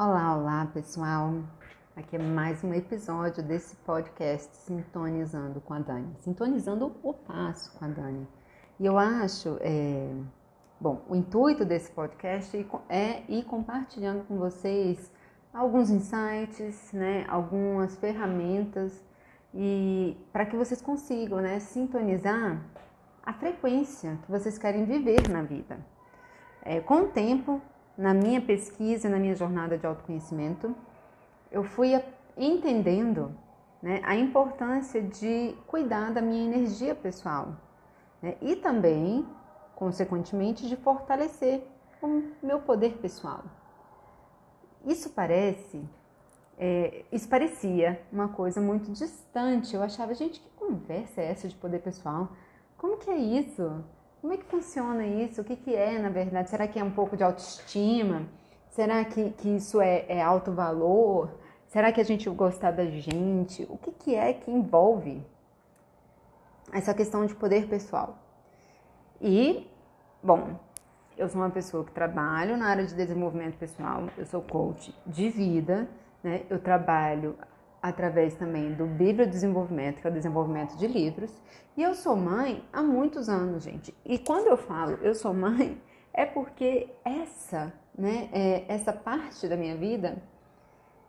Olá, olá pessoal! Aqui é mais um episódio desse podcast Sintonizando com a Dani. Sintonizando o passo com a Dani. E eu acho, é... bom, o intuito desse podcast é ir compartilhando com vocês alguns insights, né, algumas ferramentas e para que vocês consigam, né, sintonizar a frequência que vocês querem viver na vida. É, com o tempo, na minha pesquisa, na minha jornada de autoconhecimento, eu fui entendendo né, a importância de cuidar da minha energia pessoal né, e também, consequentemente, de fortalecer o meu poder pessoal. Isso parece, é, isso parecia uma coisa muito distante. Eu achava, gente, que conversa é essa de poder pessoal? Como que é isso? Como é que funciona isso? O que, que é, na verdade? Será que é um pouco de autoestima? Será que, que isso é, é alto valor? Será que a gente gostar da gente? O que, que é que envolve essa questão de poder pessoal? E, bom, eu sou uma pessoa que trabalho na área de desenvolvimento pessoal, eu sou coach de vida, né? Eu trabalho através também do Desenvolvimento, que é o desenvolvimento de livros. E eu sou mãe há muitos anos, gente. E quando eu falo eu sou mãe, é porque essa, né, é, essa parte da minha vida,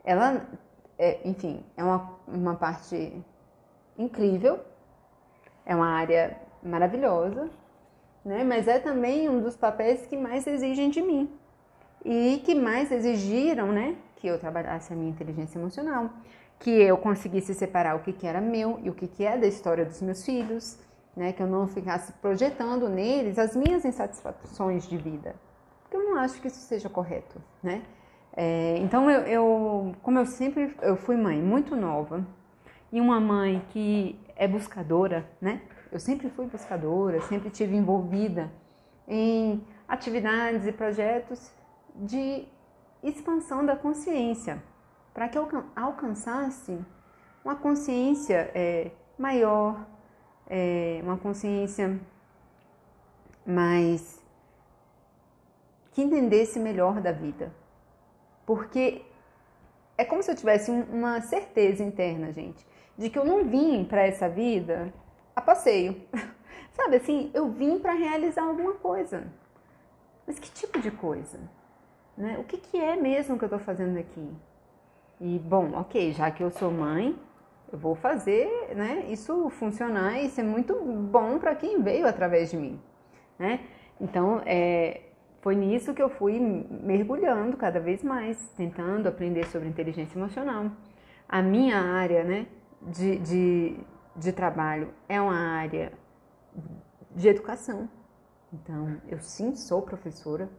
ela, é, enfim, é uma, uma parte incrível, é uma área maravilhosa, né, mas é também um dos papéis que mais exigem de mim e que mais exigiram, né, que eu trabalhasse a minha inteligência emocional, que eu conseguisse separar o que, que era meu e o que, que é da história dos meus filhos, né? Que eu não ficasse projetando neles as minhas insatisfações de vida. Porque eu não acho que isso seja correto, né? É, então eu, eu, como eu sempre eu fui mãe muito nova e uma mãe que é buscadora, né? Eu sempre fui buscadora, sempre tive envolvida em atividades e projetos de expansão da consciência, para que alcançasse uma consciência é, maior, é, uma consciência mais que entendesse melhor da vida. Porque é como se eu tivesse uma certeza interna, gente, de que eu não vim para essa vida a passeio. Sabe assim, eu vim para realizar alguma coisa. Mas que tipo de coisa? Né? O que, que é mesmo que eu estou fazendo aqui? E bom, ok, já que eu sou mãe, eu vou fazer né, isso funcionar e ser muito bom para quem veio através de mim. Né? Então, é, foi nisso que eu fui mergulhando cada vez mais, tentando aprender sobre inteligência emocional. A minha área né, de, de, de trabalho é uma área de educação. Então, eu sim sou professora,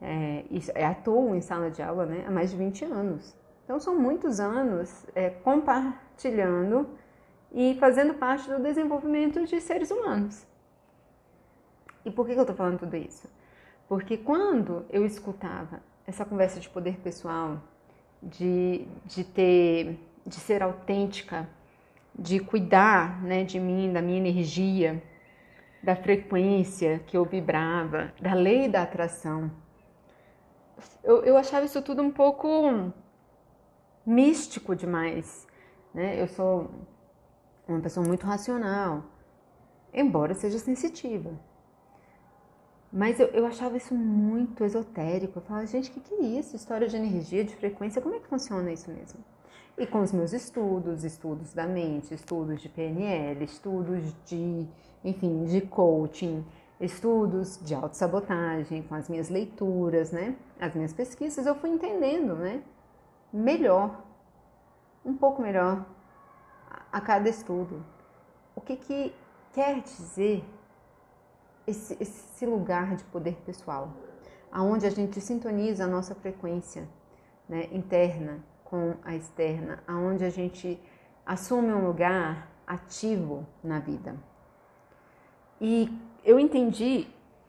é, atuo em sala de aula né, há mais de 20 anos. Então, são muitos anos é, compartilhando e fazendo parte do desenvolvimento de seres humanos. E por que eu estou falando tudo isso? Porque quando eu escutava essa conversa de poder pessoal, de, de ter, de ser autêntica, de cuidar né, de mim, da minha energia, da frequência que eu vibrava, da lei da atração, eu, eu achava isso tudo um pouco místico demais. Né? Eu sou uma pessoa muito racional, embora seja sensitiva. Mas eu, eu achava isso muito esotérico. Eu falava, gente, o que, que é isso? História de energia, de frequência, como é que funciona isso mesmo? E com os meus estudos, estudos da mente, estudos de PNL, estudos de, enfim, de coaching, estudos de autossabotagem, com as minhas leituras, né? As minhas pesquisas, eu fui entendendo, né? melhor, um pouco melhor a cada estudo. O que, que quer dizer esse, esse lugar de poder pessoal, aonde a gente sintoniza a nossa frequência né, interna com a externa, aonde a gente assume um lugar ativo na vida. E eu entendi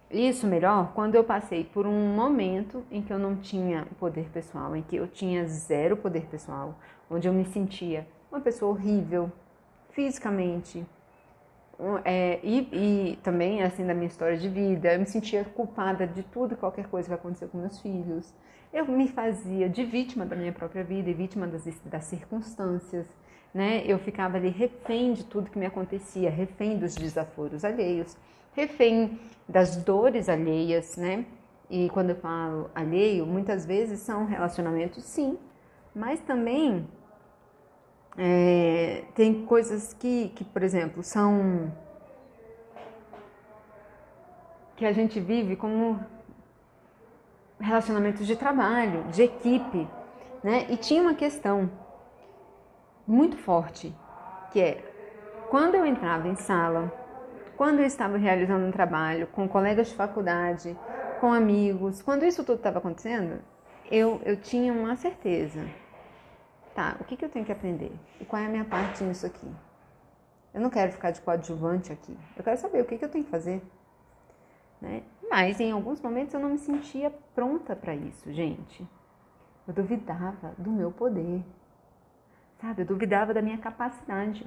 isso melhor quando eu passei por um momento em que eu não tinha poder pessoal, em que eu tinha zero poder pessoal, onde eu me sentia uma pessoa horrível fisicamente, é, e, e, também, assim, da minha história de vida, eu me sentia culpada de tudo e qualquer coisa que aconteceu com meus filhos. Eu me fazia de vítima da minha própria vida e vítima das, das circunstâncias, né? Eu ficava ali refém de tudo que me acontecia, refém dos desaforos alheios, refém das dores alheias, né? E quando eu falo alheio, muitas vezes são relacionamentos, sim, mas também é, tem coisas que, que, por exemplo, são. que a gente vive como relacionamentos de trabalho, de equipe, né? E tinha uma questão muito forte, que é quando eu entrava em sala, quando eu estava realizando um trabalho com colegas de faculdade, com amigos, quando isso tudo estava acontecendo, eu, eu tinha uma certeza tá, o que, que eu tenho que aprender? E qual é a minha parte nisso aqui? Eu não quero ficar de coadjuvante aqui. Eu quero saber o que, que eu tenho que fazer. Né? Mas em alguns momentos eu não me sentia pronta para isso, gente. Eu duvidava do meu poder. Sabe? Eu duvidava da minha capacidade.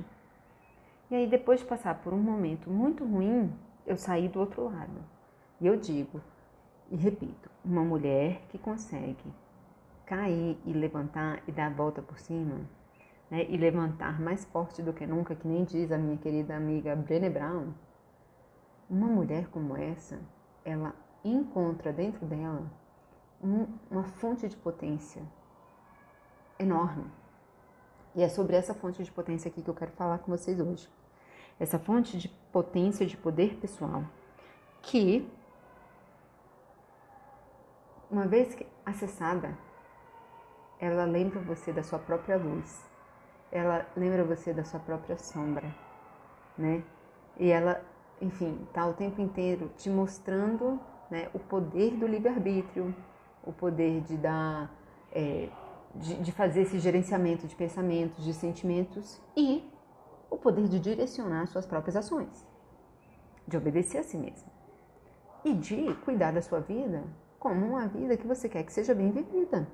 E aí, depois de passar por um momento muito ruim, eu saí do outro lado. E eu digo, e repito, uma mulher que consegue cair e levantar e dar a volta por cima, né? E levantar mais forte do que nunca, que nem diz a minha querida amiga Brené Brown. Uma mulher como essa, ela encontra dentro dela um, uma fonte de potência enorme. E é sobre essa fonte de potência aqui que eu quero falar com vocês hoje. Essa fonte de potência de poder pessoal que, uma vez acessada, ela lembra você da sua própria luz, ela lembra você da sua própria sombra, né? E ela, enfim, tá o tempo inteiro te mostrando né, o poder do livre-arbítrio, o poder de dar, é, de, de fazer esse gerenciamento de pensamentos, de sentimentos e o poder de direcionar suas próprias ações, de obedecer a si mesmo e de cuidar da sua vida como uma vida que você quer que seja bem vivida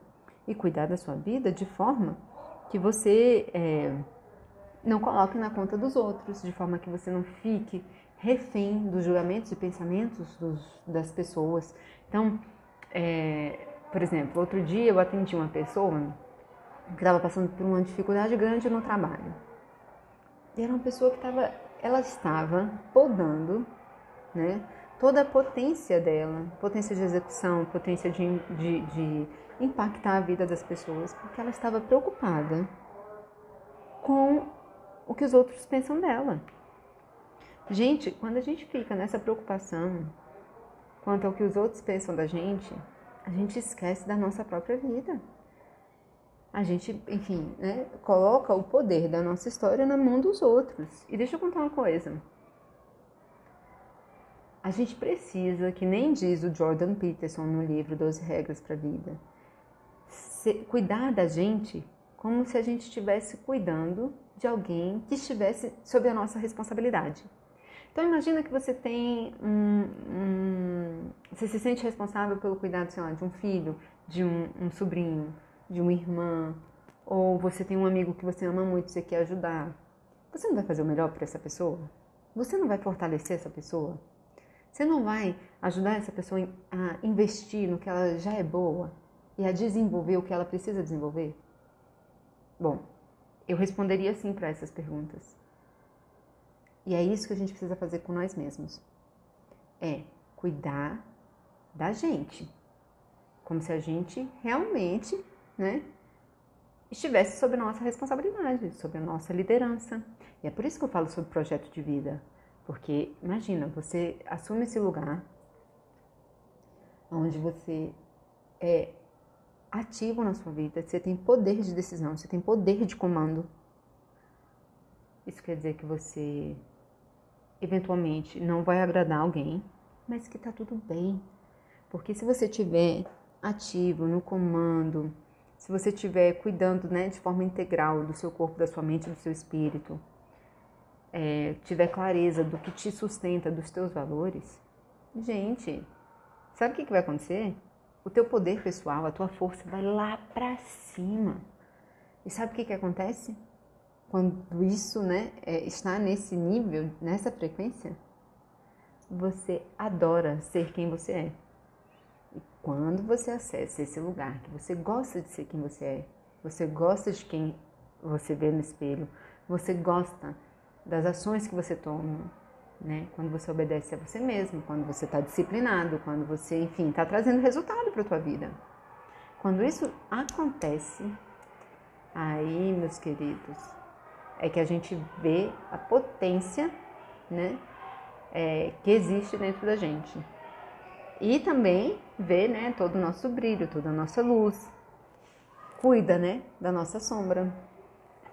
e cuidar da sua vida de forma que você é, não coloque na conta dos outros, de forma que você não fique refém dos julgamentos e pensamentos dos, das pessoas. Então, é, por exemplo, outro dia eu atendi uma pessoa que estava passando por uma dificuldade grande no trabalho. E era uma pessoa que estava, ela estava podando, né, toda a potência dela, potência de execução, potência de, de, de impactar a vida das pessoas, porque ela estava preocupada com o que os outros pensam dela. Gente, quando a gente fica nessa preocupação quanto ao que os outros pensam da gente, a gente esquece da nossa própria vida. A gente, enfim, né, coloca o poder da nossa história na mão dos outros. E deixa eu contar uma coisa. A gente precisa, que nem diz o Jordan Peterson no livro 12 Regras para a Vida, cuidar da gente como se a gente estivesse cuidando de alguém que estivesse sob a nossa responsabilidade. Então imagina que você tem um, um, você se sente responsável pelo cuidado, sei lá, de um filho, de um, um sobrinho, de uma irmã, ou você tem um amigo que você ama muito, você quer ajudar. Você não vai fazer o melhor para essa pessoa? Você não vai fortalecer essa pessoa? Você não vai ajudar essa pessoa a investir no que ela já é boa? e a desenvolver o que ela precisa desenvolver? Bom, eu responderia sim para essas perguntas. E é isso que a gente precisa fazer com nós mesmos. É cuidar da gente. Como se a gente realmente, né, estivesse sob nossa responsabilidade, sob a nossa liderança. E é por isso que eu falo sobre projeto de vida. Porque imagina, você assume esse lugar onde você é ativo na sua vida, você tem poder de decisão, você tem poder de comando. Isso quer dizer que você eventualmente não vai agradar alguém, mas que tá tudo bem. Porque se você tiver ativo no comando, se você estiver cuidando né, de forma integral do seu corpo, da sua mente, do seu espírito, é, tiver clareza do que te sustenta, dos teus valores, gente, sabe o que, que vai acontecer? o teu poder pessoal, a tua força vai lá para cima. E sabe o que, que acontece? quando isso né, é, está nesse nível, nessa frequência, você adora ser quem você é. E quando você acessa esse lugar que você gosta de ser quem você é, você gosta de quem você vê no espelho, você gosta das ações que você toma, né? Quando você obedece a você mesmo, quando você está disciplinado, quando você, enfim, está trazendo resultado para a tua vida. Quando isso acontece, aí, meus queridos, é que a gente vê a potência, né, é, que existe dentro da gente. E também vê, né, todo o nosso brilho, toda a nossa luz. Cuida, né, da nossa sombra.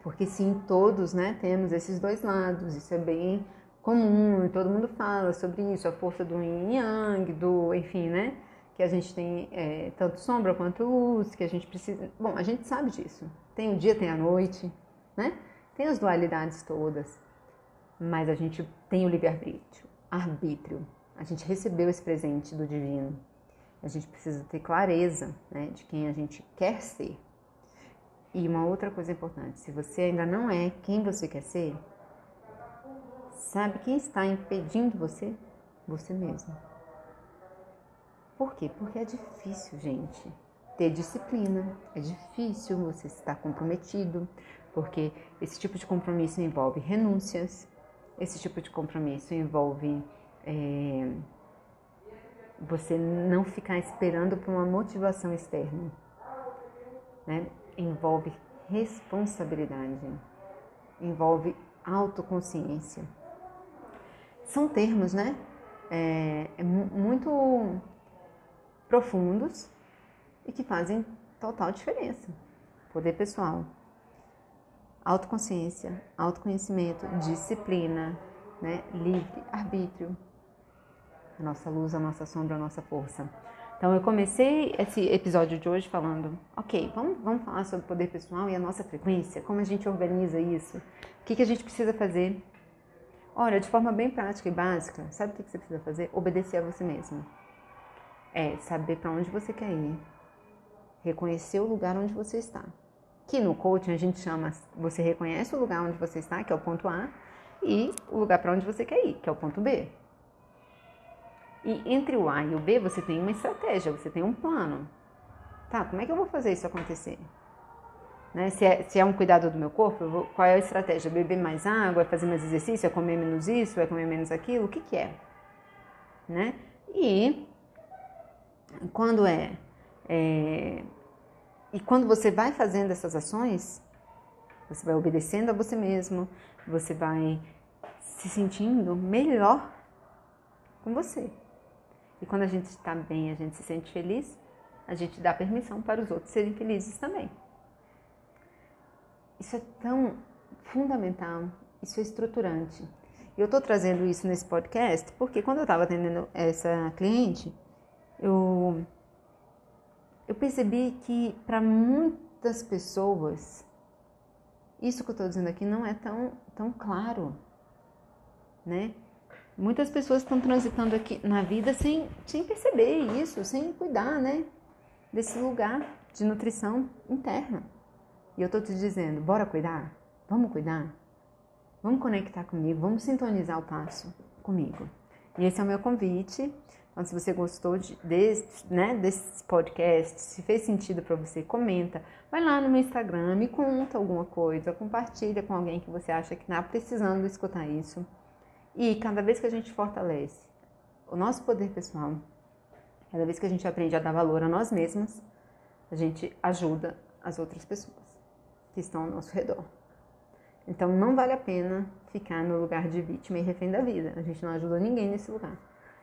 Porque sim, todos, né, temos esses dois lados. Isso é bem comum, todo mundo fala sobre isso, a força do yin yang, do, enfim, né, que a gente tem é, tanto sombra quanto luz, que a gente precisa. Bom, a gente sabe disso. Tem o dia, tem a noite, né? Tem as dualidades todas, mas a gente tem o livre-arbítrio, arbítrio. A gente recebeu esse presente do divino. A gente precisa ter clareza né, de quem a gente quer ser. E uma outra coisa importante: se você ainda não é quem você quer ser, sabe quem está impedindo você? Você mesmo. Por quê? Porque é difícil, gente, ter disciplina. É difícil você estar comprometido, porque esse tipo de compromisso envolve renúncias, esse tipo de compromisso envolve é, você não ficar esperando por uma motivação externa, né? envolve responsabilidade, envolve autoconsciência. São termos, né? É, é muito profundos e que fazem total diferença. Poder pessoal, autoconsciência, autoconhecimento, disciplina, né? livre arbítrio, a nossa luz, a nossa sombra, a nossa força. Então eu comecei esse episódio de hoje falando, ok, vamos, vamos falar sobre poder pessoal e a nossa frequência, como a gente organiza isso, o que, que a gente precisa fazer. Olha, de forma bem prática e básica, sabe o que, que você precisa fazer? Obedecer a você mesmo. É saber para onde você quer ir, reconhecer o lugar onde você está que no coaching a gente chama, você reconhece o lugar onde você está, que é o ponto A, e o lugar para onde você quer ir, que é o ponto B. E entre o A e o B você tem uma estratégia, você tem um plano. Tá, como é que eu vou fazer isso acontecer? Né? Se, é, se é um cuidado do meu corpo, vou, qual é a estratégia? Beber mais água, é fazer mais exercício, é comer menos isso, é comer menos aquilo? O que, que é? Né? E quando é, é e quando você vai fazendo essas ações, você vai obedecendo a você mesmo, você vai se sentindo melhor com você. E quando a gente está bem, a gente se sente feliz, a gente dá permissão para os outros serem felizes também. Isso é tão fundamental, isso é estruturante. Eu estou trazendo isso nesse podcast porque quando eu estava atendendo essa cliente, eu eu percebi que para muitas pessoas, isso que eu estou dizendo aqui não é tão, tão claro, né? Muitas pessoas estão transitando aqui na vida sem, sem perceber isso, sem cuidar, né? Desse lugar de nutrição interna. E eu estou te dizendo, bora cuidar? Vamos cuidar? Vamos conectar comigo, vamos sintonizar o passo comigo. E esse é o meu convite então, se você gostou de, desse, né, desse podcast, se fez sentido para você, comenta. Vai lá no meu Instagram, me conta alguma coisa, compartilha com alguém que você acha que está precisando escutar isso. E cada vez que a gente fortalece o nosso poder pessoal, cada vez que a gente aprende a dar valor a nós mesmas, a gente ajuda as outras pessoas que estão ao nosso redor. Então não vale a pena ficar no lugar de vítima e refém da vida. A gente não ajuda ninguém nesse lugar.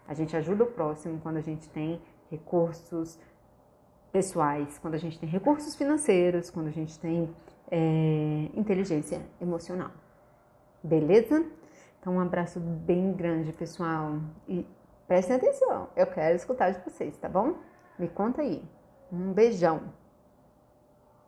A gente ajuda o próximo quando a gente tem recursos pessoais, quando a gente tem recursos financeiros, quando a gente tem é, inteligência emocional. Beleza? Então, um abraço bem grande, pessoal. E prestem atenção, eu quero escutar de vocês, tá bom? Me conta aí. Um beijão.